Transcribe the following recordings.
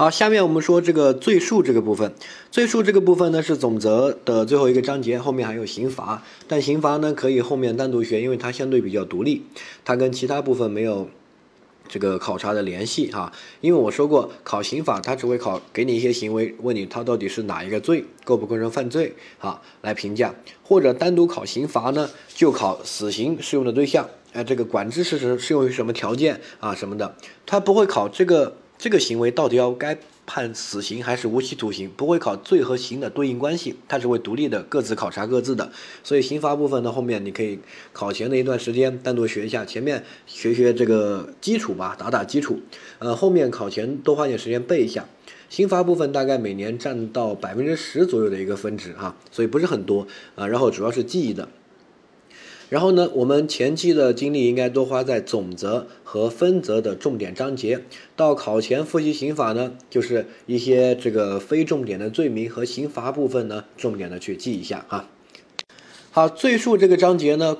好，下面我们说这个罪数这个部分。罪数这个部分呢是总则的最后一个章节，后面还有刑罚。但刑罚呢可以后面单独学，因为它相对比较独立，它跟其他部分没有这个考察的联系哈。因为我说过，考刑法它只会考给你一些行为，问你它到底是哪一个罪，构不构成犯罪啊来评价。或者单独考刑罚呢，就考死刑适用的对象，哎，这个管制事实适用于什么条件啊什么的，它不会考这个。这个行为到底要该判死刑还是无期徒刑？不会考罪和刑的对应关系，它只会独立的各自考察各自的。所以刑罚部分呢，后面你可以考前的一段时间单独学一下，前面学学这个基础吧，打打基础。呃，后面考前多花点时间背一下。刑罚部分大概每年占到百分之十左右的一个分值哈，所以不是很多啊。然后主要是记忆的。然后呢，我们前期的精力应该多花在总则和分则的重点章节。到考前复习刑法呢，就是一些这个非重点的罪名和刑罚部分呢，重点的去记一下哈。好，罪数这个章节呢，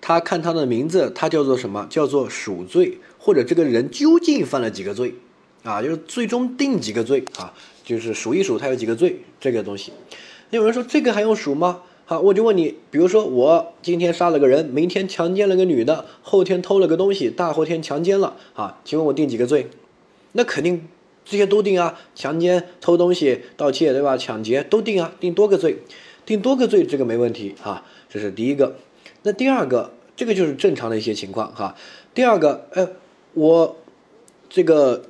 它看它的名字，它叫做什么？叫做数罪，或者这个人究竟犯了几个罪啊？就是最终定几个罪啊？就是数一数他有几个罪这个东西。有人说这个还用数吗？好，我就问你，比如说我今天杀了个人，明天强奸了个女的，后天偷了个东西，大后天强奸了，啊，请问我定几个罪？那肯定这些都定啊，强奸、偷东西、盗窃，对吧？抢劫都定啊，定多个罪，定多个罪这个没问题哈，这是第一个。那第二个，这个就是正常的一些情况哈。第二个，哎，我这个，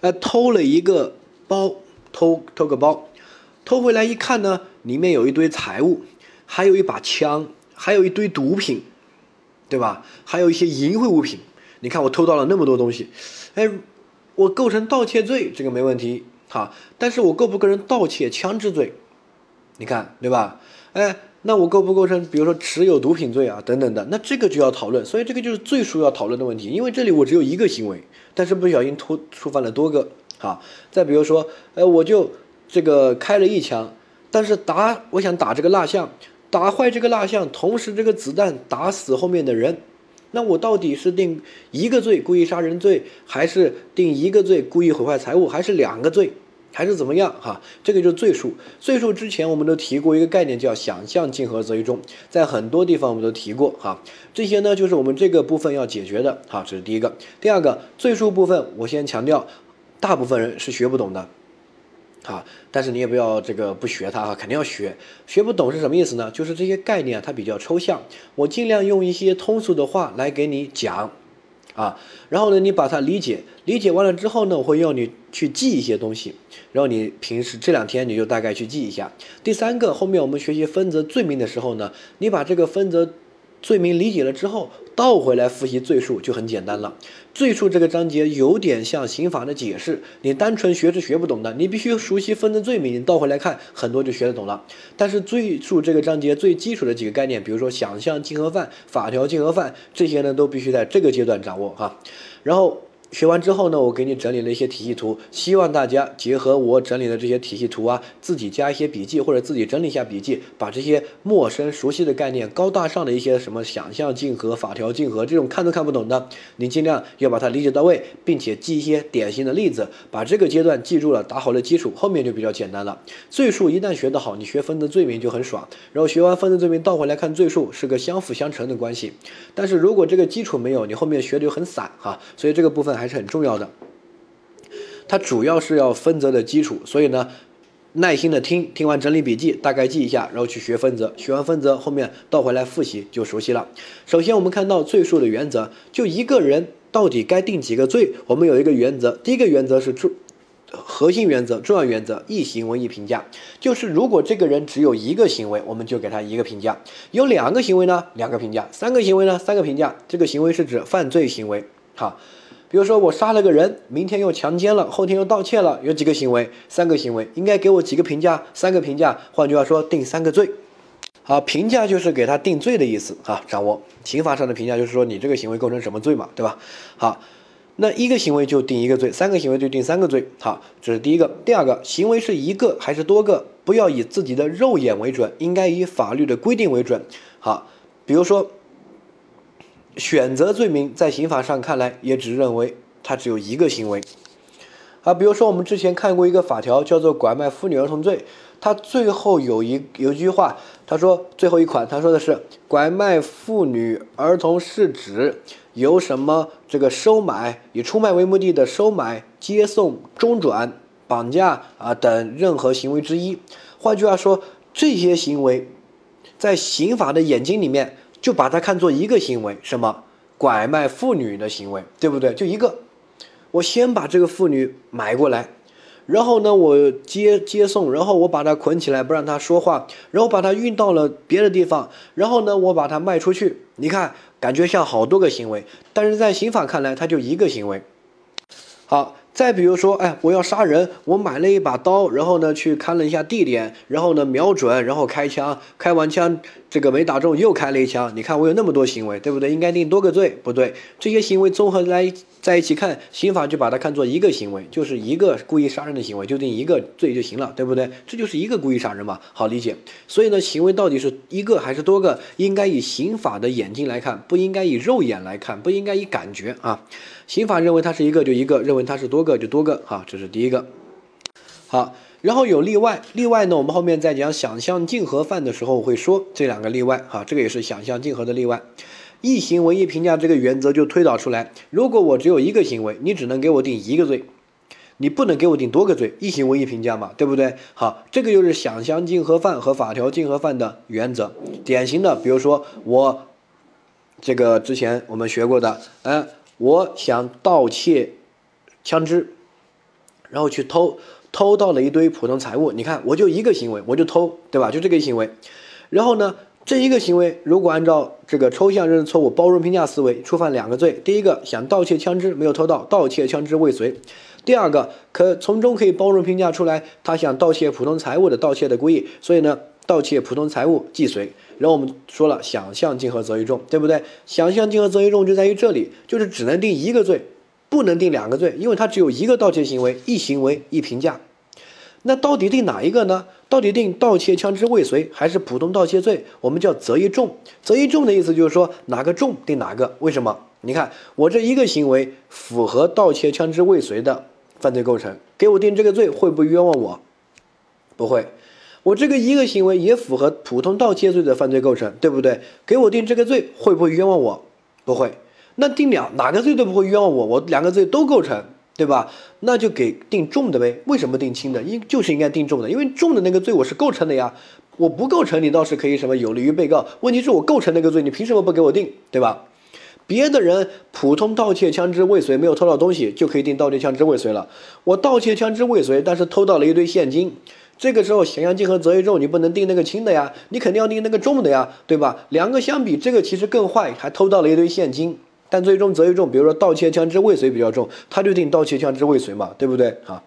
哎，偷了一个包，偷偷个包。偷回来一看呢，里面有一堆财物，还有一把枪，还有一堆毒品，对吧？还有一些淫秽物品。你看我偷到了那么多东西，哎，我构成盗窃罪，这个没问题哈。但是我构不构成盗窃枪支罪？你看对吧？哎，那我构不构成，比如说持有毒品罪啊等等的？那这个就要讨论。所以这个就是最需要讨论的问题。因为这里我只有一个行为，但是不小心突触犯了多个哈。再比如说，哎，我就。这个开了一枪，但是打我想打这个蜡像，打坏这个蜡像，同时这个子弹打死后面的人，那我到底是定一个罪故意杀人罪，还是定一个罪故意毁坏财物，还是两个罪，还是怎么样？哈，这个就是罪数。罪数之前我们都提过一个概念叫想象竞合择一中，在很多地方我们都提过哈。这些呢就是我们这个部分要解决的。哈，这是第一个。第二个罪数部分，我先强调，大部分人是学不懂的。啊，但是你也不要这个不学它哈，肯定要学。学不懂是什么意思呢？就是这些概念它比较抽象，我尽量用一些通俗的话来给你讲，啊，然后呢，你把它理解，理解完了之后呢，我会要你去记一些东西，然后你平时这两天你就大概去记一下。第三个，后面我们学习分则罪名的时候呢，你把这个分则。罪名理解了之后，倒回来复习罪数就很简单了。最初这个章节有点像刑法的解释，你单纯学是学不懂的，你必须熟悉分的罪名，你倒回来看很多就学得懂了。但是最初这个章节最基础的几个概念，比如说想象竞合犯、法条竞合犯这些呢，都必须在这个阶段掌握哈。然后。学完之后呢，我给你整理了一些体系图，希望大家结合我整理的这些体系图啊，自己加一些笔记或者自己整理一下笔记，把这些陌生熟悉的概念、高大上的一些什么想象竞合、法条竞合这种看都看不懂的，你尽量要把它理解到位，并且记一些典型的例子，把这个阶段记住了，打好了基础，后面就比较简单了。罪数一旦学得好，你学分的罪名就很爽，然后学完分的罪名倒回来看罪数，是个相辅相成的关系。但是如果这个基础没有，你后面学的就很散哈，所以这个部分。还是很重要的，它主要是要分则的基础，所以呢，耐心的听，听完整理笔记，大概记一下，然后去学分则，学完分则后面倒回来复习就熟悉了。首先我们看到罪数的原则，就一个人到底该定几个罪，我们有一个原则，第一个原则是重核心原则、重要原则，一行为一评价，就是如果这个人只有一个行为，我们就给他一个评价；有两个行为呢，两个评价；三个行为呢，三个评价。这个行为是指犯罪行为，好。比如说我杀了个人，明天又强奸了，后天又盗窃了，有几个行为？三个行为，应该给我几个评价？三个评价。换句话说，定三个罪。好，评价就是给他定罪的意思啊。掌握刑法上的评价就是说你这个行为构成什么罪嘛，对吧？好，那一个行为就定一个罪，三个行为就定三个罪。好，这是第一个。第二个，行为是一个还是多个？不要以自己的肉眼为准，应该以法律的规定为准。好，比如说。选择罪名在刑法上看来也只认为它只有一个行为，啊。比如说我们之前看过一个法条，叫做拐卖妇女儿童罪，它最后有一有一句话，他说最后一款，他说的是拐卖妇女儿童是指由什么这个收买以出卖为目的的收买、接送、中转、绑架啊等任何行为之一。换句话说，这些行为在刑法的眼睛里面。就把它看作一个行为，什么拐卖妇女的行为，对不对？就一个，我先把这个妇女买过来，然后呢，我接接送，然后我把她捆起来不让她说话，然后把她运到了别的地方，然后呢，我把她卖出去。你看，感觉像好多个行为，但是在刑法看来，它就一个行为。好。再比如说，哎，我要杀人，我买了一把刀，然后呢去看了一下地点，然后呢瞄准，然后开枪，开完枪这个没打中，又开了一枪。你看我有那么多行为，对不对？应该定多个罪，不对，这些行为综合来在一起看，刑法就把它看作一个行为，就是一个故意杀人的行为，就定一个罪就行了，对不对？这就是一个故意杀人嘛，好理解。所以呢，行为到底是一个还是多个，应该以刑法的眼睛来看，不应该以肉眼来看，不应该以感觉啊。刑法认为它是一个就一个，认为它是多个就多个，哈，这是第一个。好，然后有例外，例外呢，我们后面在讲想象竞合犯的时候会说这两个例外，哈，这个也是想象竞合的例外。一行为一评价这个原则就推导出来，如果我只有一个行为，你只能给我定一个罪，你不能给我定多个罪，一行为一评价嘛，对不对？好，这个就是想象竞合犯和法条竞合犯的原则。典型的，比如说我这个之前我们学过的，嗯。我想盗窃枪支，然后去偷，偷到了一堆普通财物。你看，我就一个行为，我就偷，对吧？就这个行为。然后呢，这一个行为如果按照这个抽象认识错误、包容评价思维，触犯两个罪。第一个，想盗窃枪支没有偷到，盗窃枪支未遂；第二个，可从中可以包容评价出来，他想盗窃普通财物的盗窃的故意。所以呢。盗窃普通财物既遂，然后我们说了想象竞合择一重，对不对？想象竞合择一重就在于这里，就是只能定一个罪，不能定两个罪，因为它只有一个盗窃行为，一行为一评价。那到底定哪一个呢？到底定盗窃枪支未遂还是普通盗窃罪？我们叫择一重。择一重的意思就是说哪个重定哪个。为什么？你看我这一个行为符合盗窃枪支未遂的犯罪构成，给我定这个罪会不会冤枉我？不会。我这个一个行为也符合普通盗窃罪的犯罪构成，对不对？给我定这个罪会不会冤枉我？不会。那定两哪个罪都不会冤枉我，我两个罪都构成，对吧？那就给定重的呗。为什么定轻的？应就是应该定重的，因为重的那个罪我是构成的呀。我不构成，你倒是可以什么有利于被告。问题是我构成那个罪，你凭什么不给我定，对吧？别的人普通盗窃枪支未遂，没有偷到东西就可以定盗窃枪支未遂了。我盗窃枪支未遂，但是偷到了一堆现金。这个时候，想象竞合择一重，你不能定那个轻的呀，你肯定要定那个重的呀，对吧？两个相比，这个其实更坏，还偷到了一堆现金。但最终择一重，比如说盗窃枪支未遂比较重，他就定盗窃枪支未遂嘛，对不对啊？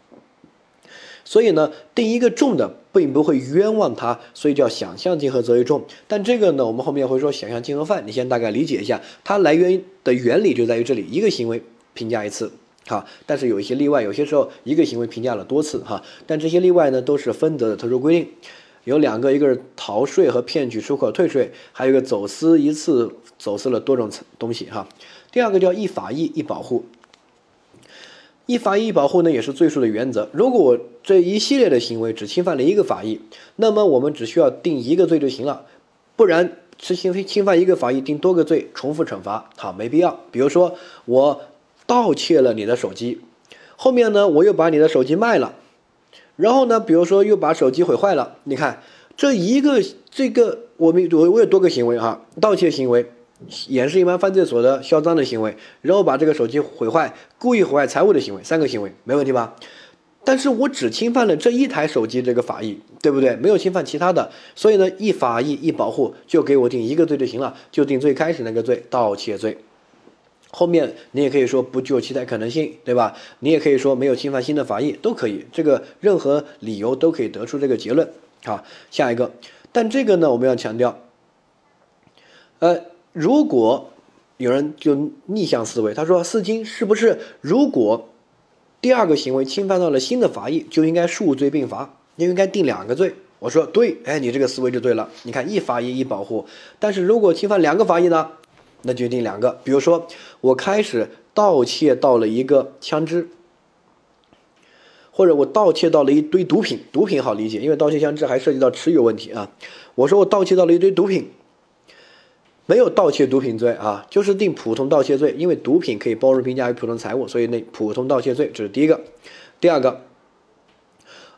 所以呢，定一个重的，并不会冤枉他，所以叫想象竞合择一重。但这个呢，我们后面会说想象竞合犯，你先大概理解一下，它来源的原理就在于这里，一个行为评价一次。哈，但是有一些例外，有些时候一个行为评价了多次哈，但这些例外呢都是分则的特殊规定，有两个，一个是逃税和骗取出口退税，还有一个走私一次走私了多种东西哈。第二个叫一法益一保护，一法益一保护呢也是罪数的原则。如果我这一系列的行为只侵犯了一个法益，那么我们只需要定一个罪就行了，不然是侵侵犯一个法益定多个罪重复惩罚，好没必要。比如说我。盗窃了你的手机，后面呢，我又把你的手机卖了，然后呢，比如说又把手机毁坏了。你看这一个这个，我们我我有多个行为哈，盗窃行为，掩饰隐瞒犯罪所得、销赃的行为，然后把这个手机毁坏、故意毁坏财物的行为，三个行为没问题吧？但是我只侵犯了这一台手机这个法益，对不对？没有侵犯其他的，所以呢，一法益一保护就给我定一个罪就行了，就定最开始那个罪，盗窃罪。后面你也可以说不具有期待可能性，对吧？你也可以说没有侵犯新的法益，都可以。这个任何理由都可以得出这个结论。好，下一个，但这个呢，我们要强调，呃，如果有人就逆向思维，他说四金是不是如果第二个行为侵犯到了新的法益，就应该数罪并罚，就应该定两个罪？我说对，哎，你这个思维就对了。你看一法益一保护，但是如果侵犯两个法益呢？那就定两个，比如说我开始盗窃到了一个枪支，或者我盗窃到了一堆毒品，毒品好理解，因为盗窃枪支还涉及到持有问题啊。我说我盗窃到了一堆毒品，没有盗窃毒品罪啊，就是定普通盗窃罪，因为毒品可以包容评价为普通财物，所以那普通盗窃罪这是第一个。第二个，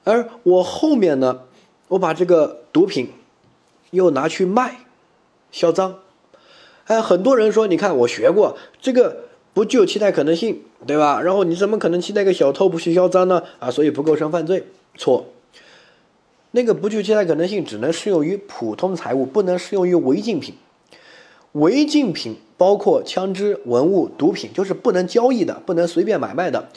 而我后面呢，我把这个毒品又拿去卖，销赃。哎，很多人说，你看我学过这个。不具有期待可能性，对吧？然后你怎么可能期待一个小偷不去销赃呢？啊，所以不构成犯罪。错，那个不具有期待可能性只能适用于普通财物，不能适用于违禁品。违禁品包括枪支、文物、毒品，就是不能交易的，不能随便买卖的。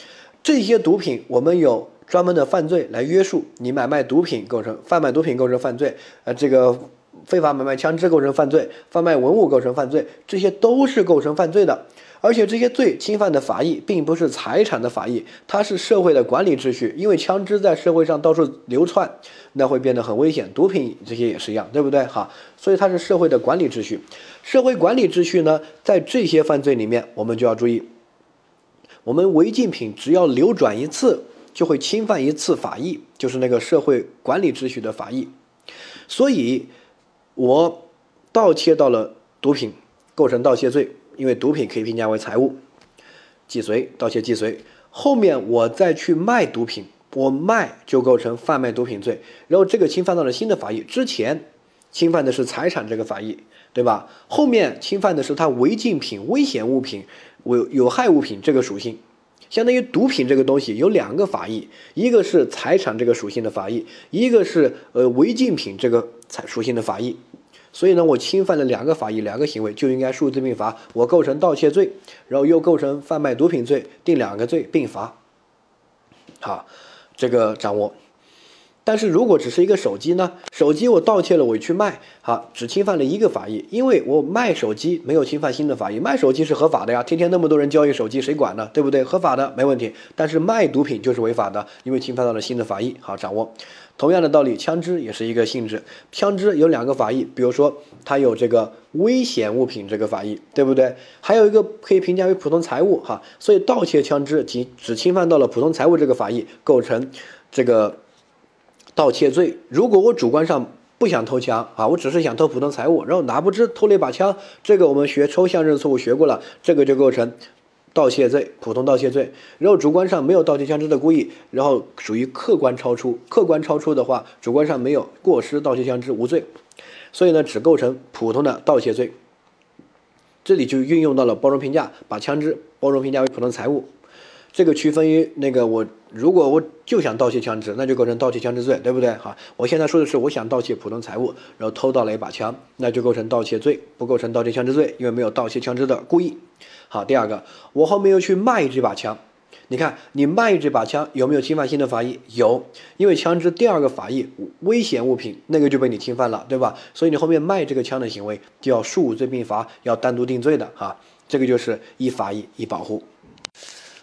这些毒品我们有专门的犯罪来约束。你买卖毒品构成贩卖毒品构成犯罪，呃，这个非法买卖枪支构成犯罪，贩卖文物构成犯罪，这些都是构成犯罪的。而且这些罪侵犯的法益并不是财产的法益，它是社会的管理秩序。因为枪支在社会上到处流窜，那会变得很危险。毒品这些也是一样，对不对？哈，所以它是社会的管理秩序。社会管理秩序呢，在这些犯罪里面，我们就要注意，我们违禁品只要流转一次，就会侵犯一次法益，就是那个社会管理秩序的法益。所以，我盗窃到了毒品，构成盗窃罪。因为毒品可以评价为财物，既遂盗窃既遂，后面我再去卖毒品，我卖就构成贩卖毒品罪，然后这个侵犯到了新的法益，之前侵犯的是财产这个法益，对吧？后面侵犯的是它违禁品、危险物品、有有害物品这个属性，相当于毒品这个东西有两个法益，一个是财产这个属性的法益，一个是呃违禁品这个财属性的法益。所以呢，我侵犯了两个法益，两个行为就应该数罪并罚。我构成盗窃罪，然后又构成贩卖毒品罪，定两个罪并罚。好，这个掌握。但是如果只是一个手机呢？手机我盗窃了，我去卖，好，只侵犯了一个法益，因为我卖手机没有侵犯新的法益，卖手机是合法的呀，天天那么多人交易手机，谁管呢？对不对？合法的没问题。但是卖毒品就是违法的，因为侵犯到了新的法益。好，掌握。同样的道理，枪支也是一个性质，枪支有两个法益，比如说它有这个危险物品这个法益，对不对？还有一个可以评价为普通财物，哈，所以盗窃枪支仅只侵犯到了普通财物这个法益，构成这个。盗窃罪，如果我主观上不想偷枪啊，我只是想偷普通财物，然后哪不知偷了一把枪，这个我们学抽象认错误学过了，这个就构成盗窃罪，普通盗窃罪。然后主观上没有盗窃枪支的故意，然后属于客观超出，客观超出的话，主观上没有过失盗窃枪支无罪，所以呢，只构成普通的盗窃罪。这里就运用到了包容评价，把枪支包容评价为普通财物。这个区分于那个我，如果我就想盗窃枪支，那就构成盗窃枪支罪，对不对？哈，我现在说的是我想盗窃普通财物，然后偷到了一把枪，那就构成盗窃罪，不构成盗窃枪支罪，因为没有盗窃枪支的故意。好，第二个，我后面又去卖这把枪，你看你卖这把枪有没有侵犯新的法益？有，因为枪支第二个法益危险物品那个就被你侵犯了，对吧？所以你后面卖这个枪的行为就要数罪并罚，要单独定罪的哈。这个就是一法益一保护。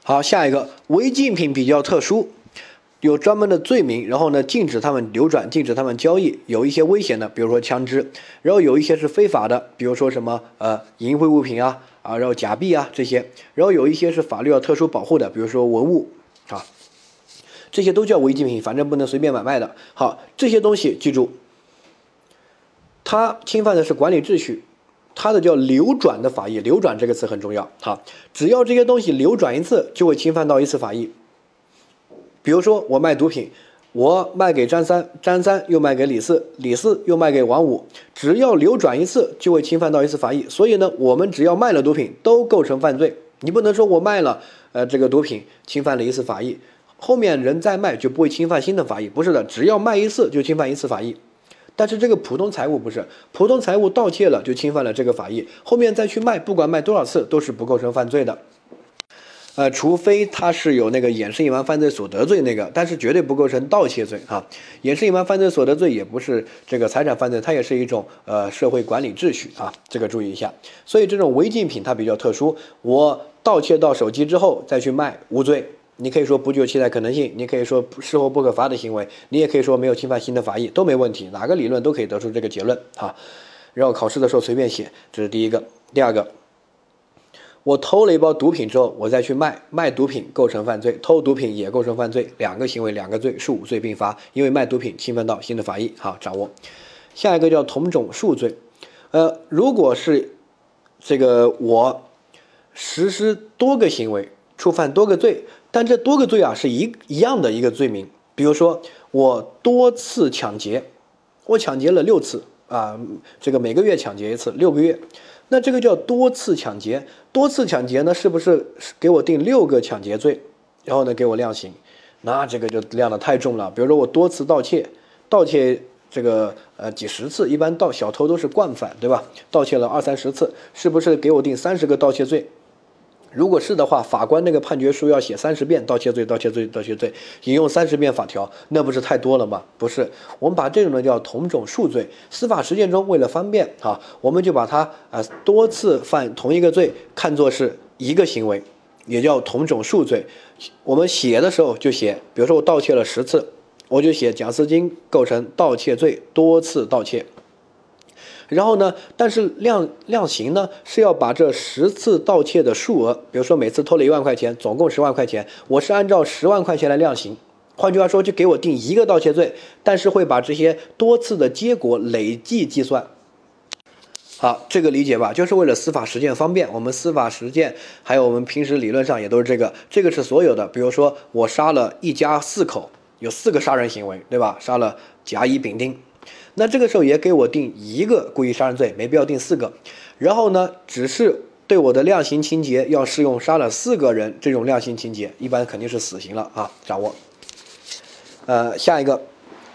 好，下一个违禁品比较特殊，有专门的罪名，然后呢，禁止他们流转，禁止他们交易，有一些危险的，比如说枪支，然后有一些是非法的，比如说什么呃淫秽物品啊啊，然后假币啊这些，然后有一些是法律要特殊保护的，比如说文物啊，这些都叫违禁品，反正不能随便买卖的。好，这些东西记住，它侵犯的是管理秩序。它的叫流转的法益，流转这个词很重要。好，只要这些东西流转一次，就会侵犯到一次法益。比如说我卖毒品，我卖给张三，张三又卖给李四，李四又卖给王五，只要流转一次，就会侵犯到一次法益。所以呢，我们只要卖了毒品，都构成犯罪。你不能说我卖了，呃，这个毒品侵犯了一次法益，后面人再卖就不会侵犯新的法益。不是的，只要卖一次就侵犯一次法益。但是这个普通财物不是普通财物盗窃了就侵犯了这个法益，后面再去卖，不管卖多少次都是不构成犯罪的，呃，除非他是有那个掩饰隐瞒犯罪所得罪那个，但是绝对不构成盗窃罪哈。掩饰隐瞒犯罪所得罪也不是这个财产犯罪，它也是一种呃社会管理秩序啊，这个注意一下。所以这种违禁品它比较特殊，我盗窃到手机之后再去卖无罪。你可以说不具有期待可能性，你可以说事后不可罚的行为，你也可以说没有侵犯新的法益，都没问题，哪个理论都可以得出这个结论啊。然后考试的时候随便写，这是第一个。第二个，我偷了一包毒品之后，我再去卖，卖毒品构成犯罪，偷毒品也构成犯罪，两个行为两个罪是，数罪并罚，因为卖毒品侵犯到新的法益。好，掌握。下一个叫同种数罪，呃，如果是这个我实施多个行为，触犯多个罪，但这多个罪啊是一一样的一个罪名，比如说我多次抢劫，我抢劫了六次啊，这个每个月抢劫一次，六个月。那这个叫多次抢劫，多次抢劫呢，是不是给我定六个抢劫罪，然后呢给我量刑？那这个就量的太重了。比如说我多次盗窃，盗窃这个呃几十次，一般盗小偷都是惯犯，对吧？盗窃了二三十次，是不是给我定三十个盗窃罪？如果是的话，法官那个判决书要写三十遍盗窃罪、盗窃罪、盗窃罪，引用三十遍法条，那不是太多了吗？不是，我们把这种呢叫同种数罪。司法实践中为了方便啊，我们就把它啊多次犯同一个罪看作是一个行为，也叫同种数罪。我们写的时候就写，比如说我盗窃了十次，我就写贾斯金构成盗窃罪，多次盗窃。然后呢？但是量量刑呢是要把这十次盗窃的数额，比如说每次偷了一万块钱，总共十万块钱，我是按照十万块钱来量刑。换句话说，就给我定一个盗窃罪，但是会把这些多次的结果累计计算。好，这个理解吧？就是为了司法实践方便。我们司法实践还有我们平时理论上也都是这个。这个是所有的，比如说我杀了一家四口，有四个杀人行为，对吧？杀了甲乙丙丁。那这个时候也给我定一个故意杀人罪，没必要定四个。然后呢，只是对我的量刑情节要适用杀了四个人这种量刑情节，一般肯定是死刑了啊。掌握。呃，下一个，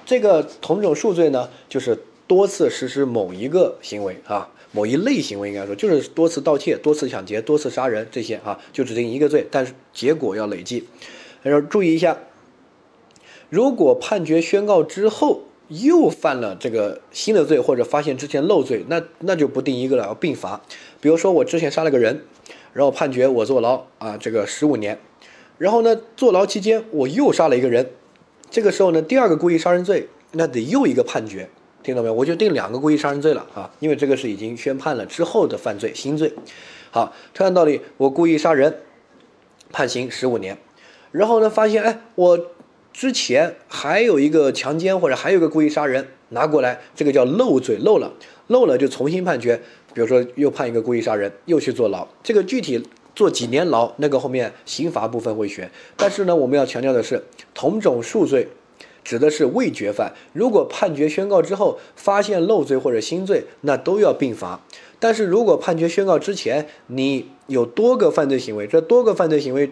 这个同种数罪呢，就是多次实施某一个行为啊，某一类行为应该说就是多次盗窃、多次抢劫、多次杀人这些啊，就只定一个罪，但是结果要累计。然后注意一下，如果判决宣告之后。又犯了这个新的罪，或者发现之前漏罪，那那就不定一个了，要并罚。比如说我之前杀了个人，然后判决我坐牢啊，这个十五年。然后呢，坐牢期间我又杀了一个人，这个时候呢，第二个故意杀人罪，那得又一个判决，听到没有？我就定两个故意杀人罪了啊，因为这个是已经宣判了之后的犯罪新罪。好，同样道理，我故意杀人，判刑十五年，然后呢，发现哎我。之前还有一个强奸或者还有个故意杀人拿过来，这个叫漏罪，漏了，漏了就重新判决。比如说又判一个故意杀人，又去坐牢。这个具体坐几年牢，那个后面刑罚部分会选。但是呢，我们要强调的是，同种数罪指的是未决犯。如果判决宣告之后发现漏罪或者新罪，那都要并罚。但是如果判决宣告之前你有多个犯罪行为，这多个犯罪行为。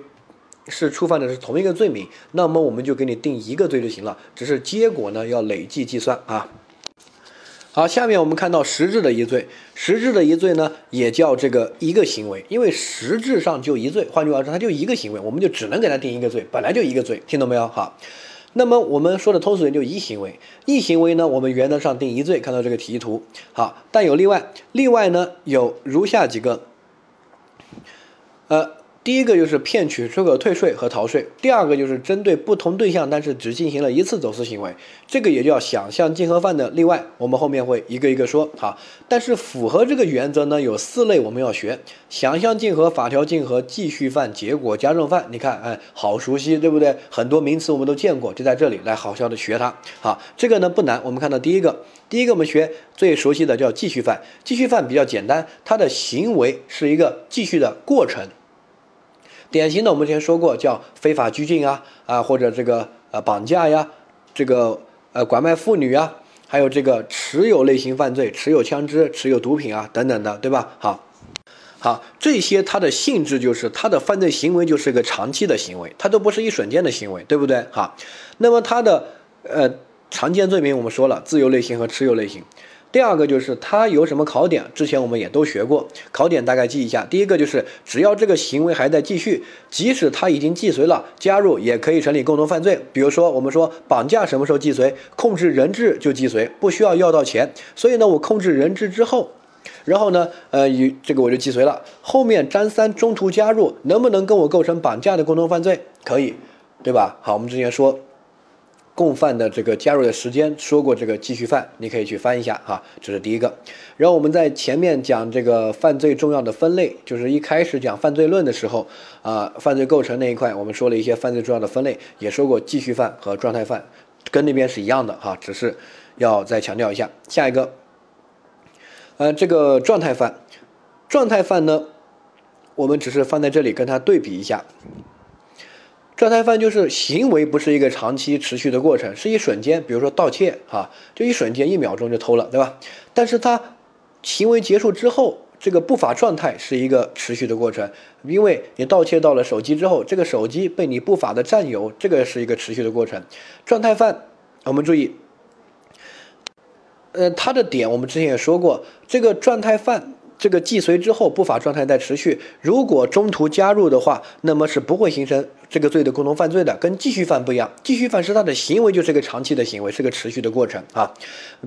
是触犯的是同一个罪名，那么我们就给你定一个罪就行了，只是结果呢要累计计算啊。好，下面我们看到实质的一罪，实质的一罪呢也叫这个一个行为，因为实质上就一罪，换句话说，它就一个行为，我们就只能给它定一个罪，本来就一个罪，听懂没有？好，那么我们说的通俗点就一行为，一行为呢，我们原则上定一罪，看到这个题图，好，但有例外，例外呢有如下几个，呃。第一个就是骗取出口退税和逃税，第二个就是针对不同对象，但是只进行了一次走私行为，这个也叫想象竞合犯的例外，我们后面会一个一个说。哈，但是符合这个原则呢，有四类我们要学：想象竞合、法条竞合、继续犯、结果加重犯。你看，哎，好熟悉，对不对？很多名词我们都见过，就在这里来好好的学它。好，这个呢不难，我们看到第一个，第一个我们学最熟悉的叫继续犯，继续犯比较简单，它的行为是一个继续的过程。典型的，我们之前说过，叫非法拘禁啊啊，或者这个呃绑架呀，这个呃拐卖妇女啊，还有这个持有类型犯罪，持有枪支、持有毒品啊等等的，对吧？好，好，这些它的性质就是它的犯罪行为就是个长期的行为，它都不是一瞬间的行为，对不对？好，那么它的呃常见罪名我们说了，自由类型和持有类型。第二个就是它有什么考点，之前我们也都学过，考点大概记一下。第一个就是只要这个行为还在继续，即使他已经既遂了，加入也可以成立共同犯罪。比如说我们说绑架什么时候既遂，控制人质就既遂，不需要要到钱。所以呢，我控制人质之后，然后呢，呃，与这个我就既遂了。后面张三中途加入，能不能跟我构成绑架的共同犯罪？可以，对吧？好，我们之前说。共犯的这个加入的时间说过这个继续犯，你可以去翻一下哈，这是第一个。然后我们在前面讲这个犯罪重要的分类，就是一开始讲犯罪论的时候啊，犯罪构成那一块，我们说了一些犯罪重要的分类，也说过继续犯和状态犯，跟那边是一样的哈，只是要再强调一下。下一个，呃，这个状态犯，状态犯呢，我们只是放在这里跟它对比一下。状态犯就是行为不是一个长期持续的过程，是一瞬间，比如说盗窃，哈，就一瞬间一秒钟就偷了，对吧？但是他行为结束之后，这个不法状态是一个持续的过程，因为你盗窃到了手机之后，这个手机被你不法的占有，这个是一个持续的过程。状态犯，我们注意，呃，他的点我们之前也说过，这个状态犯。这个既遂之后，不法状态在持续。如果中途加入的话，那么是不会形成这个罪的共同犯罪的。跟继续犯不一样，继续犯是他的行为就是个长期的行为，是个持续的过程啊。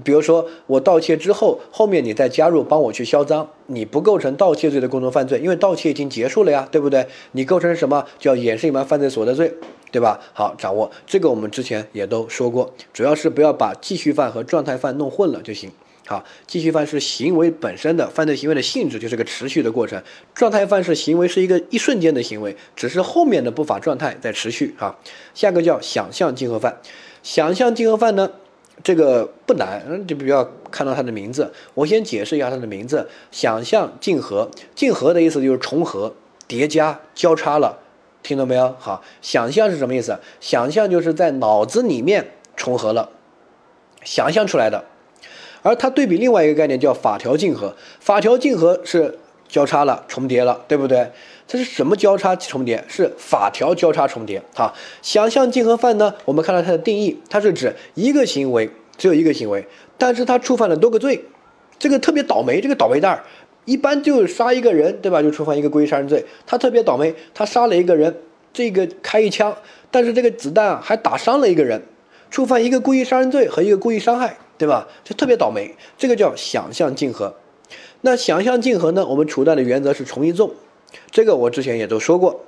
比如说我盗窃之后，后面你再加入帮我去销赃，你不构成盗窃罪的共同犯罪，因为盗窃已经结束了呀，对不对？你构成什么叫掩饰隐瞒犯罪所得罪，对吧？好，掌握这个我们之前也都说过，主要是不要把继续犯和状态犯弄混了就行。好，继续犯是行为本身的犯罪行为的性质，就是个持续的过程；状态犯是行为是一个一瞬间的行为，只是后面的不法状态在持续。哈，下个叫想象竞合犯，想象竞合犯呢，这个不难，嗯，就不要看到它的名字，我先解释一下它的名字：想象竞合，竞合的意思就是重合、叠加、交叉了，听到没有？好，想象是什么意思？想象就是在脑子里面重合了，想象出来的。而它对比另外一个概念叫法条竞合，法条竞合是交叉了、重叠了，对不对？这是什么交叉重叠？是法条交叉重叠。好，想象竞合犯呢？我们看到它的定义，它是指一个行为只有一个行为，但是它触犯了多个罪，这个特别倒霉，这个倒霉蛋儿一般就杀一个人，对吧？就触犯一个故意杀人罪。他特别倒霉，他杀了一个人，这个开一枪，但是这个子弹啊还打伤了一个人，触犯一个故意杀人罪和一个故意伤害。对吧？就特别倒霉，这个叫想象竞合。那想象竞合呢？我们处断的原则是从一重，这个我之前也都说过。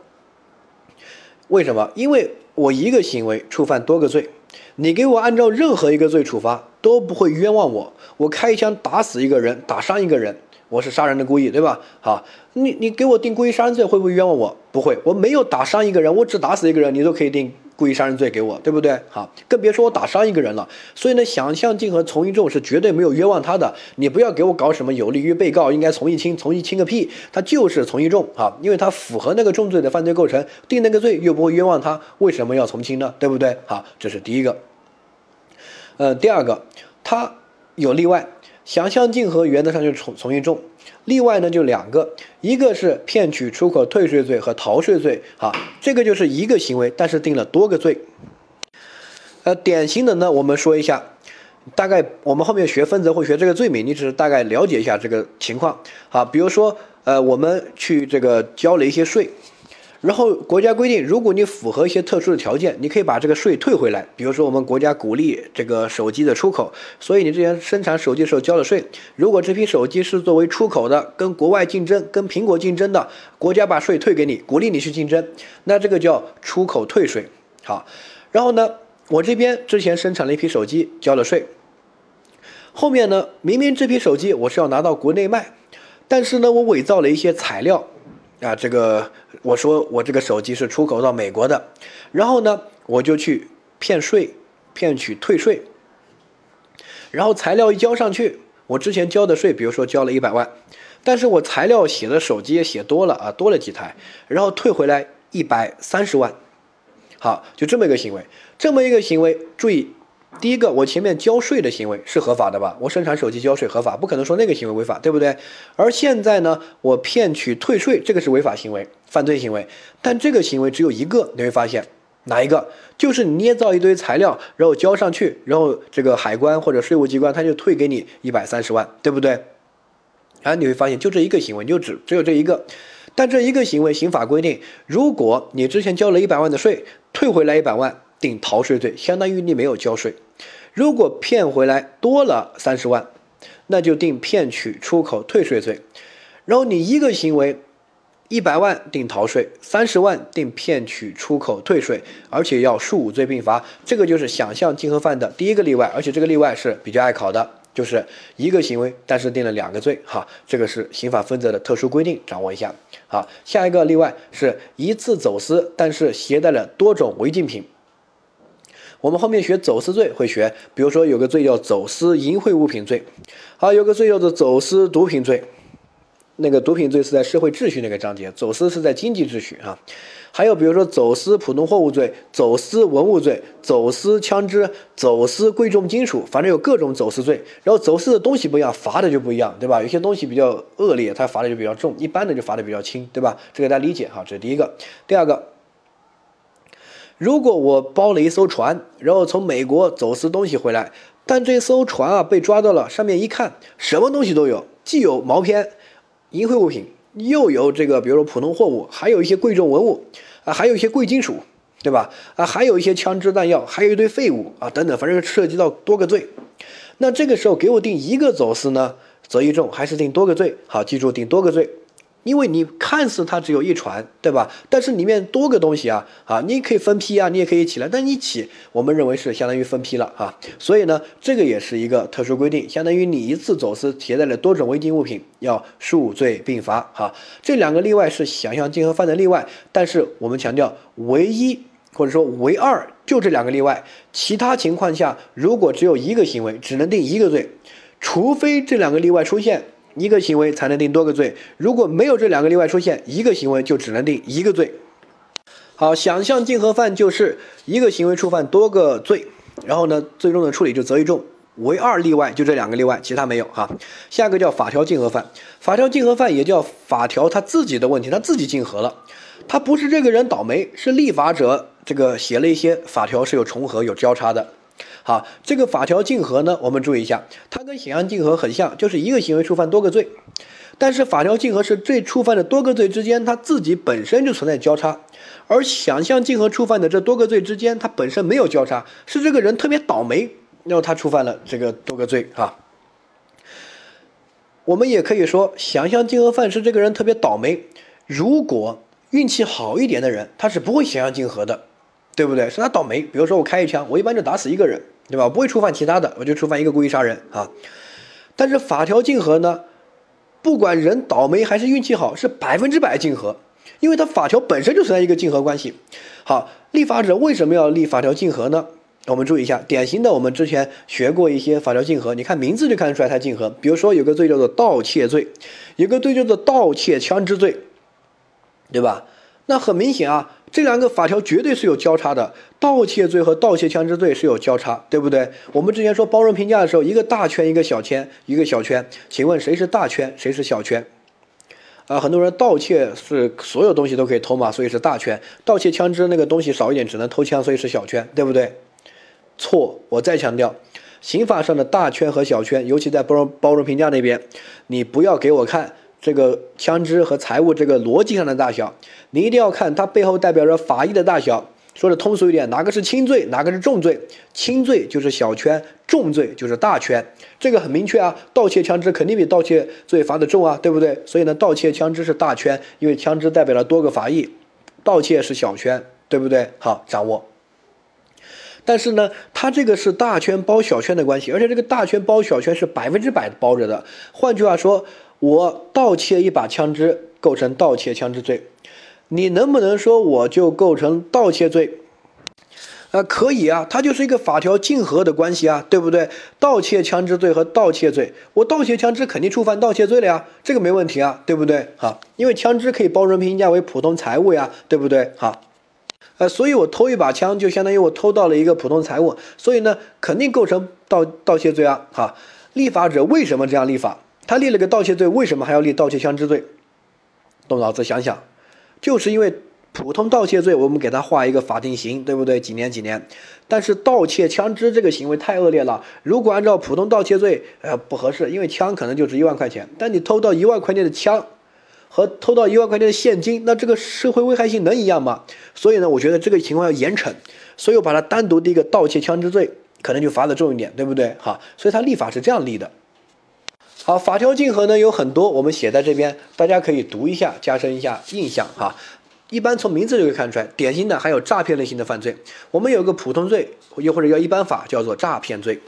为什么？因为我一个行为触犯多个罪，你给我按照任何一个罪处罚都不会冤枉我。我开一枪打死一个人，打伤一个人，我是杀人的故意，对吧？好，你你给我定故意杀人罪会不会冤枉我？不会，我没有打伤一个人，我只打死一个人，你都可以定。故意杀人罪给我，对不对？好，更别说我打伤一个人了。所以呢，想象竞合从一重是绝对没有冤枉他的。你不要给我搞什么有利于被告应该从一轻，从一轻个屁，他就是从一重啊，因为他符合那个重罪的犯罪构成，定那个罪又不会冤枉他，为什么要从轻呢？对不对？好，这是第一个。呃，第二个，他有例外，想象竞合原则上就是从从一重。例外呢就两个，一个是骗取出口退税罪和逃税罪，好，这个就是一个行为，但是定了多个罪。呃，典型的呢，我们说一下，大概我们后面学分则会学这个罪名，你只是大概了解一下这个情况。好，比如说，呃，我们去这个交了一些税。然后国家规定，如果你符合一些特殊的条件，你可以把这个税退回来。比如说，我们国家鼓励这个手机的出口，所以你之前生产手机的时候交了税。如果这批手机是作为出口的，跟国外竞争、跟苹果竞争的，国家把税退给你，鼓励你去竞争，那这个叫出口退税。好，然后呢，我这边之前生产了一批手机，交了税。后面呢，明明这批手机我是要拿到国内卖，但是呢，我伪造了一些材料。啊，这个我说我这个手机是出口到美国的，然后呢，我就去骗税，骗取退税，然后材料一交上去，我之前交的税，比如说交了一百万，但是我材料写的手机也写多了啊，多了几台，然后退回来一百三十万，好，就这么一个行为，这么一个行为，注意。第一个，我前面交税的行为是合法的吧？我生产手机交税合法，不可能说那个行为违法，对不对？而现在呢，我骗取退税，这个是违法行为，犯罪行为。但这个行为只有一个，你会发现哪一个？就是捏造一堆材料，然后交上去，然后这个海关或者税务机关他就退给你一百三十万，对不对？啊，你会发现就这一个行为，就只只有这一个。但这一个行为，刑法规定，如果你之前交了一百万的税，退回来一百万。定逃税罪，相当于你没有交税。如果骗回来多了三十万，那就定骗取出口退税罪。然后你一个行为，一百万定逃税，三十万定骗取出口退税，而且要数五罪并罚。这个就是想象竞合犯的第一个例外，而且这个例外是比较爱考的，就是一个行为，但是定了两个罪。哈，这个是刑法分则的特殊规定，掌握一下。好，下一个例外是一次走私，但是携带了多种违禁品。我们后面学走私罪会学，比如说有个罪叫走私淫秽物品罪，好，有个罪叫做走私毒品罪。那个毒品罪是在社会秩序那个章节，走私是在经济秩序啊。还有比如说走私普通货物罪、走私文物罪、走私枪支、走私贵重金属，反正有各种走私罪。然后走私的东西不一样，罚的就不一样，对吧？有些东西比较恶劣，它罚的就比较重；一般的就罚的比较轻，对吧？这个大家理解哈。这是第一个。第二个，如果我包了一艘船，然后从美国走私东西回来，但这艘船啊被抓到了，上面一看，什么东西都有，既有毛片。淫秽物品又有这个，比如说普通货物，还有一些贵重文物啊，还有一些贵金属，对吧？啊，还有一些枪支弹药，还有一堆废物啊，等等，反正涉及到多个罪。那这个时候给我定一个走私呢，则一重，还是定多个罪？好，记住定多个罪。因为你看似它只有一船，对吧？但是里面多个东西啊，啊，你可以分批啊，你也可以起来，但一起，我们认为是相当于分批了啊。所以呢，这个也是一个特殊规定，相当于你一次走私携带了多种违禁物品，要数罪并罚。哈，这两个例外是想象竞合犯的例外，但是我们强调唯一或者说唯二就这两个例外，其他情况下如果只有一个行为，只能定一个罪，除非这两个例外出现。一个行为才能定多个罪，如果没有这两个例外出现，一个行为就只能定一个罪。好，想象竞合犯就是一个行为触犯多个罪，然后呢，最终的处理就择一重，唯二例外就这两个例外，其他没有哈。下个叫法条竞合犯，法条竞合犯也叫法条他自己的问题，他自己竞合了，他不是这个人倒霉，是立法者这个写了一些法条是有重合有交叉的。好，这个法条竞合呢，我们注意一下，它跟想象竞合很像，就是一个行为触犯多个罪，但是法条竞合是最触犯的多个罪之间，它自己本身就存在交叉，而想象竞合触犯的这多个罪之间，它本身没有交叉，是这个人特别倒霉，然后他触犯了这个多个罪啊。我们也可以说，想象竞合犯是这个人特别倒霉，如果运气好一点的人，他是不会想象竞合的。对不对？是他倒霉。比如说我开一枪，我一般就打死一个人，对吧？不会触犯其他的，我就触犯一个故意杀人啊。但是法条竞合呢，不管人倒霉还是运气好，是百分之百竞合，因为它法条本身就存在一个竞合关系。好，立法者为什么要立法条竞合呢？我们注意一下，典型的我们之前学过一些法条竞合，你看名字就看得出来它竞合。比如说有个罪叫做盗窃罪，有个罪叫做盗窃枪支罪，对吧？那很明显啊。这两个法条绝对是有交叉的，盗窃罪和盗窃枪支罪是有交叉，对不对？我们之前说包容评价的时候，一个大圈，一个小圈，一个小圈，请问谁是大圈，谁是小圈？啊，很多人盗窃是所有东西都可以偷嘛，所以是大圈；盗窃枪支那个东西少一点，只能偷枪，所以是小圈，对不对？错，我再强调，刑法上的大圈和小圈，尤其在包容包容评价那边，你不要给我看。这个枪支和财物这个逻辑上的大小，你一定要看它背后代表着法益的大小。说的通俗一点，哪个是轻罪，哪个是重罪？轻罪就是小圈，重罪就是大圈。这个很明确啊，盗窃枪支肯定比盗窃罪罚的重啊，对不对？所以呢，盗窃枪支是大圈，因为枪支代表了多个法益，盗窃是小圈，对不对？好，掌握。但是呢，它这个是大圈包小圈的关系，而且这个大圈包小圈是百分之百包着的。换句话说。我盗窃一把枪支构成盗窃枪支罪，你能不能说我就构成盗窃罪？啊，可以啊，它就是一个法条竞合的关系啊，对不对？盗窃枪支罪和盗窃罪，我盗窃枪支肯定触犯盗窃罪了呀，这个没问题啊，对不对？哈，因为枪支可以包容评价为普通财物呀，对不对？哈，呃，所以我偷一把枪就相当于我偷到了一个普通财物，所以呢，肯定构成盗盗窃罪啊。哈，立法者为什么这样立法？他立了个盗窃罪，为什么还要立盗窃枪支罪？动脑子想想，就是因为普通盗窃罪，我们给他划一个法定刑，对不对？几年几年。但是盗窃枪支这个行为太恶劣了，如果按照普通盗窃罪，呃，不合适，因为枪可能就值一万块钱，但你偷到一万块钱的枪，和偷到一万块钱的现金，那这个社会危害性能一样吗？所以呢，我觉得这个情况要严惩，所以我把它单独的一个盗窃枪支罪，可能就罚的重一点，对不对？好，所以他立法是这样立的。好，法条竞合呢有很多，我们写在这边，大家可以读一下，加深一下印象哈。一般从名字就可以看出来，典型的还有诈骗类型的犯罪。我们有个普通罪，又或者叫一般法，叫做诈骗罪。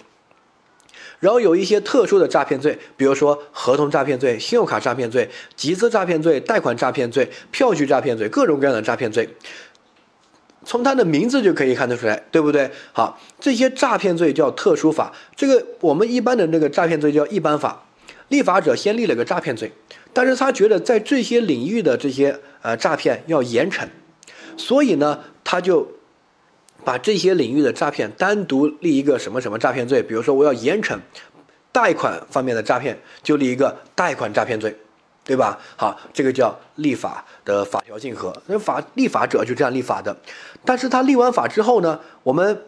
然后有一些特殊的诈骗罪，比如说合同诈骗罪、信用卡诈骗罪、集资诈骗罪、贷款诈骗罪、票据诈骗罪，各种各样的诈骗罪。从它的名字就可以看得出来，对不对？好，这些诈骗罪叫特殊法，这个我们一般的那个诈骗罪叫一般法。立法者先立了个诈骗罪，但是他觉得在这些领域的这些呃诈骗要严惩，所以呢，他就把这些领域的诈骗单独立一个什么什么诈骗罪，比如说我要严惩贷款方面的诈骗，就立一个贷款诈骗罪。对吧？好，这个叫立法的法条竞合，那法立法者就这样立法的。但是他立完法之后呢，我们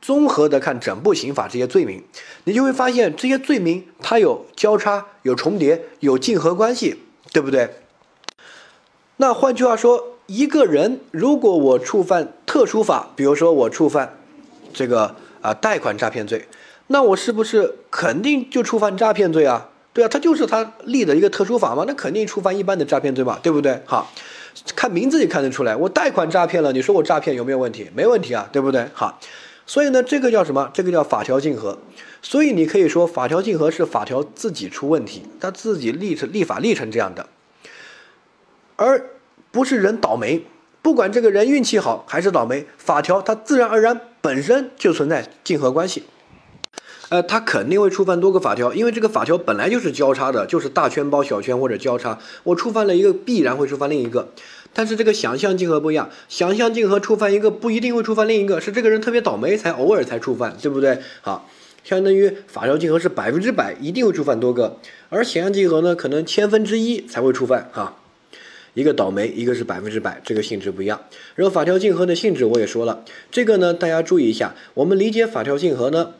综合的看整部刑法这些罪名，你就会发现这些罪名它有交叉、有重叠、有竞合关系，对不对？那换句话说，一个人如果我触犯特殊法，比如说我触犯这个啊贷款诈骗罪，那我是不是肯定就触犯诈骗罪啊？对啊，他就是他立的一个特殊法嘛，那肯定触犯一般的诈骗罪嘛，对不对？好，看名字也看得出来，我贷款诈骗了，你说我诈骗有没有问题？没问题啊，对不对？好，所以呢，这个叫什么？这个叫法条竞合。所以你可以说法条竞合是法条自己出问题，他自己立成立法立成这样的，而不是人倒霉。不管这个人运气好还是倒霉，法条它自然而然本身就存在竞合关系。呃，他肯定会触犯多个法条，因为这个法条本来就是交叉的，就是大圈包小圈或者交叉。我触犯了一个，必然会触犯另一个。但是这个想象竞合不一样，想象竞合触犯一个不一定会触犯另一个，是这个人特别倒霉才偶尔才触犯，对不对？好，相当于法条竞合是百分之百一定会触犯多个，而想象竞合呢，可能千分之一才会触犯。哈，一个倒霉，一个是百分之百，这个性质不一样。然后法条竞合的性质我也说了，这个呢大家注意一下，我们理解法条竞合呢。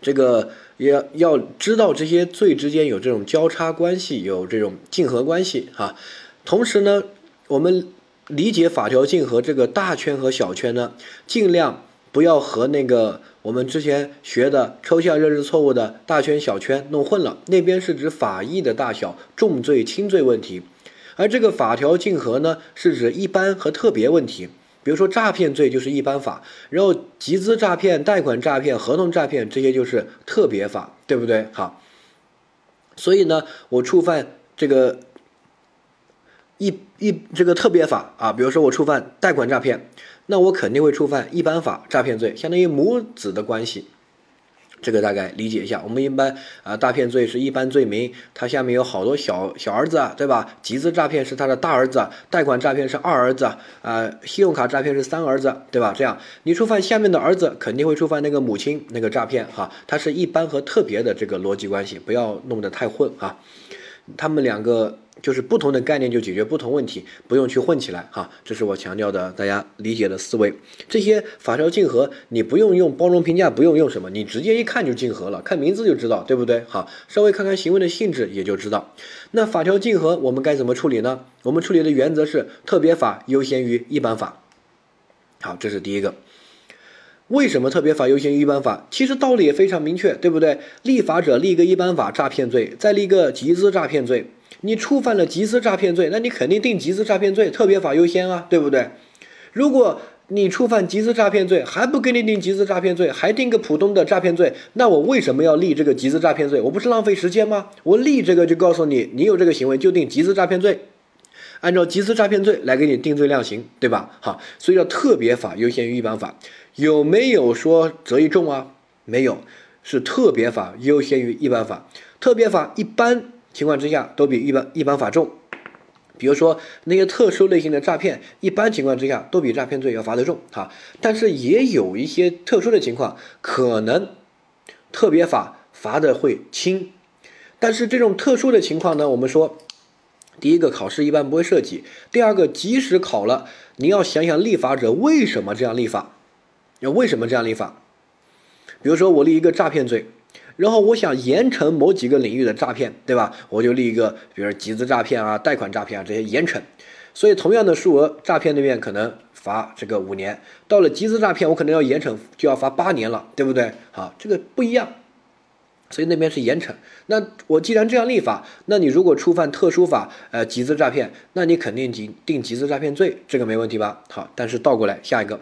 这个要要知道这些罪之间有这种交叉关系，有这种竞合关系哈。同时呢，我们理解法条竞合这个大圈和小圈呢，尽量不要和那个我们之前学的抽象认知错误的大圈小圈弄混了。那边是指法益的大小、重罪轻罪问题，而这个法条竞合呢，是指一般和特别问题。比如说诈骗罪就是一般法，然后集资诈骗、贷款诈骗、合同诈骗这些就是特别法，对不对？好，所以呢，我触犯这个一一这个特别法啊，比如说我触犯贷款诈骗，那我肯定会触犯一般法诈骗罪，相当于母子的关系。这个大概理解一下，我们一般啊，诈骗罪是一般罪名，它下面有好多小小儿子啊，对吧？集资诈骗是他的大儿子，贷款诈骗是二儿子，啊，信用卡诈骗是三儿子，对吧？这样你触犯下面的儿子，肯定会触犯那个母亲那个诈骗，哈，它是一般和特别的这个逻辑关系，不要弄得太混啊，他们两个。就是不同的概念就解决不同问题，不用去混起来哈。这是我强调的，大家理解的思维。这些法条竞合，你不用用包容评价，不用用什么，你直接一看就竞合了，看名字就知道，对不对？好，稍微看看行为的性质也就知道。那法条竞合我们该怎么处理呢？我们处理的原则是特别法优先于一般法。好，这是第一个。为什么特别法优先于一般法？其实道理也非常明确，对不对？立法者立个一般法诈骗罪，再立个集资诈骗罪。你触犯了集资诈骗罪，那你肯定定集资诈骗罪，特别法优先啊，对不对？如果你触犯集资诈骗罪，还不给你定集资诈骗罪，还定个普通的诈骗罪，那我为什么要立这个集资诈骗罪？我不是浪费时间吗？我立这个就告诉你，你有这个行为就定集资诈骗罪，按照集资诈骗罪来给你定罪量刑，对吧？好，所以叫特别法优先于一般法，有没有说择一重啊？没有，是特别法优先于一般法，特别法一般。情况之下都比一般一般法重，比如说那些特殊类型的诈骗，一般情况之下都比诈骗罪要罚得重哈。但是也有一些特殊的情况，可能特别法罚的会轻。但是这种特殊的情况呢，我们说，第一个考试一般不会涉及，第二个即使考了，你要想想立法者为什么这样立法，要为什么这样立法？比如说我立一个诈骗罪。然后我想严惩某几个领域的诈骗，对吧？我就立一个，比如集资诈骗啊、贷款诈骗啊这些严惩。所以同样的数额，诈骗那边可能罚这个五年，到了集资诈骗，我可能要严惩就要罚八年了，对不对？好，这个不一样。所以那边是严惩。那我既然这样立法，那你如果触犯特殊法，呃，集资诈骗，那你肯定定定集资诈骗罪，这个没问题吧？好，但是倒过来，下一个，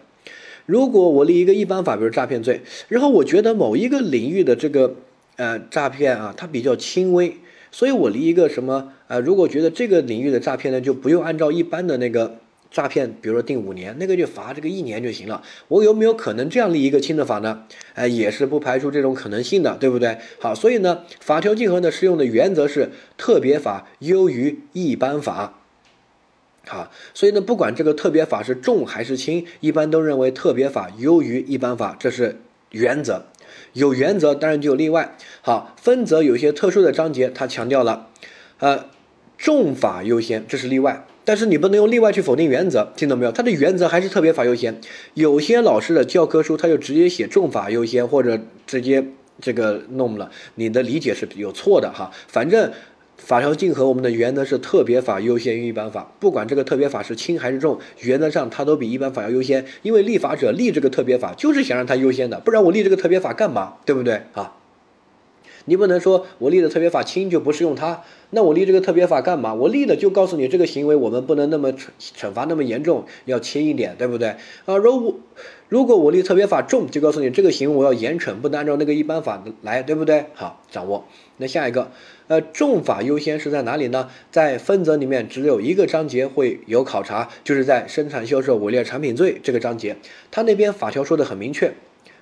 如果我立一个一般法，比如诈骗罪，然后我觉得某一个领域的这个呃诈骗啊，它比较轻微，所以我立一个什么呃，如果觉得这个领域的诈骗呢，就不用按照一般的那个。诈骗，比如说定五年，那个就罚这个一年就行了。我有没有可能这样立一个轻的法呢？哎，也是不排除这种可能性的，对不对？好，所以呢，法条竞合的适用的原则是特别法优于一般法。好，所以呢，不管这个特别法是重还是轻，一般都认为特别法优于一般法，这是原则。有原则当然就有例外。好，分则有些特殊的章节，它强调了，呃，重法优先，这是例外。但是你不能用例外去否定原则，听懂没有？它的原则还是特别法优先。有些老师的教科书他就直接写重法优先，或者直接这个弄了，你的理解是有错的哈。反正法条竞合，我们的原则是特别法优先于一般法，不管这个特别法是轻还是重，原则上它都比一般法要优先。因为立法者立这个特别法就是想让它优先的，不然我立这个特别法干嘛？对不对啊？你不能说我立的特别法轻就不适用它。那我立这个特别法干嘛？我立的就告诉你，这个行为我们不能那么惩惩罚那么严重，要轻一点，对不对？啊，如果如果我立特别法重，就告诉你这个行为我要严惩，不能按照那个一般法来，对不对？好，掌握。那下一个，呃，重法优先是在哪里呢？在分则里面只有一个章节会有考察，就是在生产销售伪劣产品罪这个章节，它那边法条说的很明确。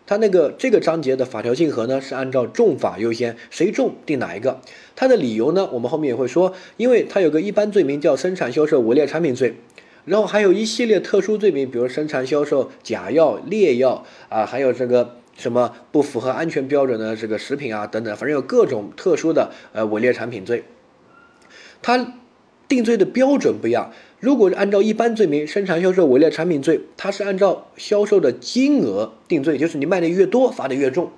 它那个这个章节的法条竞合呢，是按照重法优先，谁重定哪一个。它的理由呢，我们后面也会说，因为它有个一般罪名叫生产销售伪劣产品罪，然后还有一系列特殊罪名，比如生产销售假药、劣药啊，还有这个什么不符合安全标准的这个食品啊等等，反正有各种特殊的呃伪劣产品罪。它定罪的标准不一样。如果按照一般罪名，生产销售伪劣产品罪，它是按照销售的金额定罪，就是你卖的越多，罚的越重。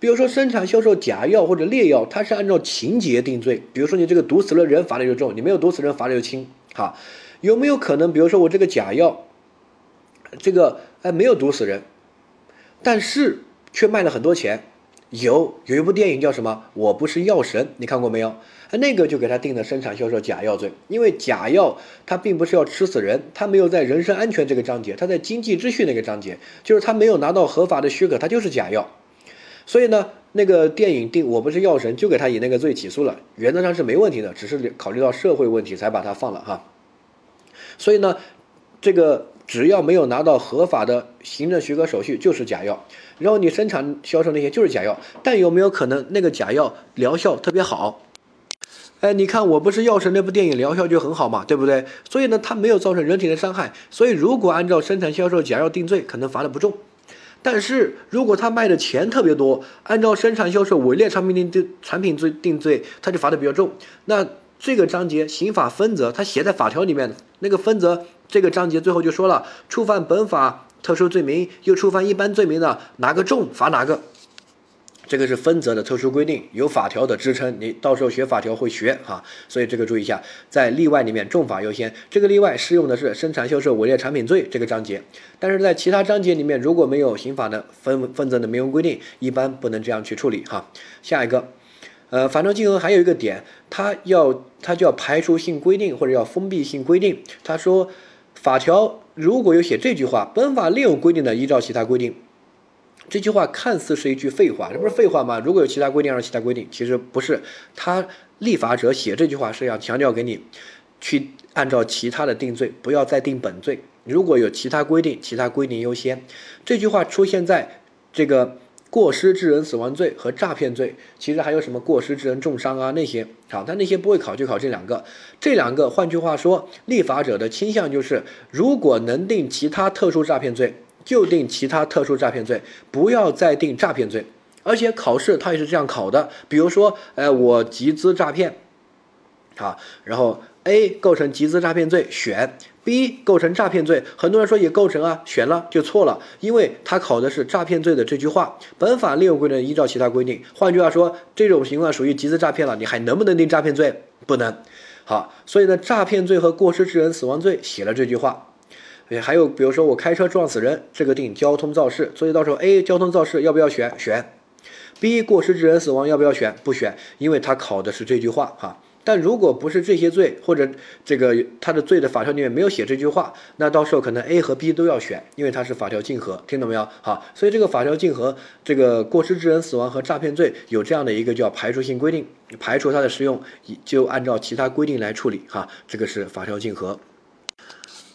比如说生产销售假药或者劣药，它是按照情节定罪。比如说你这个毒死了人，罚的就重；你没有毒死人，罚的就轻。哈，有没有可能？比如说我这个假药，这个哎没有毒死人，但是却卖了很多钱。有有一部电影叫什么？我不是药神，你看过没有？那个就给他定的生产销售假药罪，因为假药它并不是要吃死人，它没有在人身安全这个章节，它在经济秩序那个章节，就是他没有拿到合法的许可，它就是假药。所以呢，那个电影定我不是药神，就给他以那个罪起诉了，原则上是没问题的，只是考虑到社会问题才把他放了哈。所以呢，这个只要没有拿到合法的行政许可手续，就是假药。然后你生产销售那些就是假药，但有没有可能那个假药疗效特别好？哎，你看我不是药神那部电影疗效就很好嘛，对不对？所以呢，它没有造成人体的伤害，所以如果按照生产销售假药定罪，可能罚的不重。但是如果他卖的钱特别多，按照生产销售伪劣产品定定产品罪定罪，他就罚的比较重。那这个章节刑法分则，它写在法条里面，那个分则这个章节最后就说了，触犯本法。特殊罪名又触犯一般罪名的，哪个重罚哪个，这个是分则的特殊规定，有法条的支撑，你到时候学法条会学哈，所以这个注意一下，在例外里面重法优先，这个例外适用的是生产销售伪劣产品罪这个章节，但是在其他章节里面如果没有刑法的分分则的明文规定，一般不能这样去处理哈。下一个，呃，法条竞合还有一个点，它要它就要排除性规定或者要封闭性规定，他说法条。如果有写这句话，本法另有规定的，依照其他规定。这句话看似是一句废话，这不是废话吗？如果有其他规定，按照其他规定，其实不是。他立法者写这句话是想强调给你，去按照其他的定罪，不要再定本罪。如果有其他规定，其他规定优先。这句话出现在这个。过失致人死亡罪和诈骗罪，其实还有什么过失致人重伤啊那些，好，但那些不会考，就考这两个。这两个，换句话说，立法者的倾向就是，如果能定其他特殊诈骗罪，就定其他特殊诈骗罪，不要再定诈骗罪。而且考试他也是这样考的，比如说，哎，我集资诈骗，好，然后 A 构成集资诈骗罪，选。B 构成诈骗罪，很多人说也构成啊，选了就错了，因为他考的是诈骗罪的这句话。本法另有规定，依照其他规定。换句话说，这种情况属于集资诈骗了，你还能不能定诈骗罪？不能。好，所以呢，诈骗罪和过失致人死亡罪写了这句话。还有比如说我开车撞死人，这个定交通肇事，所以到时候 A 交通肇事要不要选？选。B 过失致人死亡要不要选？不选，因为他考的是这句话哈。但如果不是这些罪，或者这个他的罪的法条里面没有写这句话，那到时候可能 A 和 B 都要选，因为它是法条竞合，听懂没有？好，所以这个法条竞合，这个过失致人死亡和诈骗罪有这样的一个叫排除性规定，排除它的适用，就按照其他规定来处理哈。这个是法条竞合。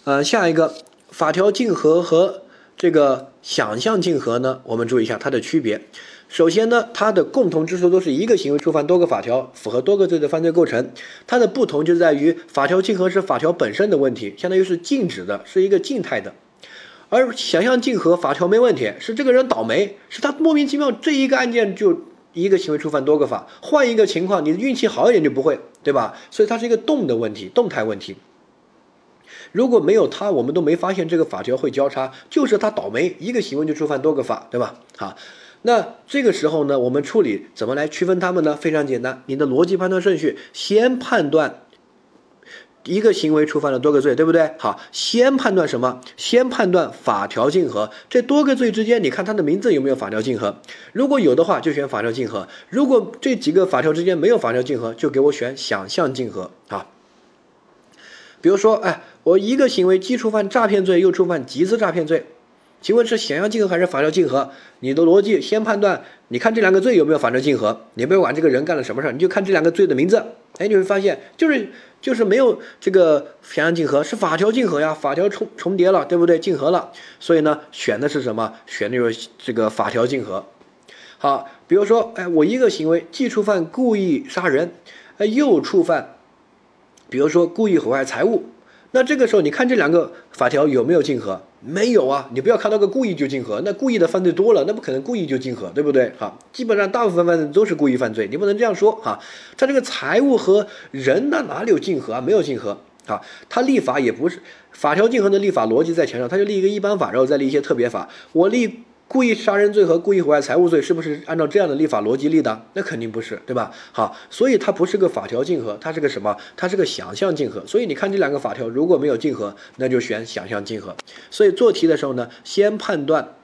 呃，下一个法条竞合和这个想象竞合呢，我们注意一下它的区别。首先呢，它的共同之处都是一个行为触犯多个法条，符合多个罪的犯罪构成。它的不同就在于法条竞合是法条本身的问题，相当于是静止的，是一个静态的；而想象竞合法条没问题，是这个人倒霉，是他莫名其妙这一个案件就一个行为触犯多个法，换一个情况，你的运气好一点就不会，对吧？所以它是一个动的问题，动态问题。如果没有它，我们都没发现这个法条会交叉，就是他倒霉，一个行为就触犯多个法，对吧？好。那这个时候呢，我们处理怎么来区分它们呢？非常简单，你的逻辑判断顺序，先判断一个行为触犯了多个罪，对不对？好，先判断什么？先判断法条竞合，这多个罪之间，你看它的名字有没有法条竞合？如果有的话，就选法条竞合；如果这几个法条之间没有法条竞合，就给我选想象竞合啊。比如说，哎，我一个行为既触犯诈骗罪，又触犯集资诈骗罪。请问是想象竞合还是法条竞合？你的逻辑先判断，你看这两个罪有没有法条竞合？你不要管这个人干了什么事儿，你就看这两个罪的名字。哎，你会发现就是就是没有这个想象竞合，是法条竞合呀，法条重重叠了，对不对？竞合了，所以呢，选的是什么？选的就是这个法条竞合。好，比如说，哎，我一个行为既触犯故意杀人，哎，又触犯，比如说故意毁坏财物。那这个时候，你看这两个法条有没有竞合？没有啊！你不要看到个故意就竞合，那故意的犯罪多了，那不可能故意就竞合，对不对？哈，基本上大部分犯罪都是故意犯罪，你不能这样说哈。他这个财物和人那哪里有竞合啊？没有竞合啊。他立法也不是法条竞合的立法逻辑在前上，他就立一个一般法，然后再立一些特别法。我立。故意杀人罪和故意毁坏财物罪是不是按照这样的立法逻辑立的？那肯定不是，对吧？好，所以它不是个法条竞合，它是个什么？它是个想象竞合。所以你看这两个法条如果没有竞合，那就选想象竞合。所以做题的时候呢，先判断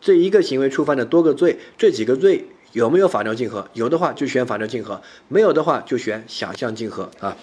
这一个行为触犯的多个罪，这几个罪有没有法条竞合？有的话就选法条竞合，没有的话就选想象竞合啊。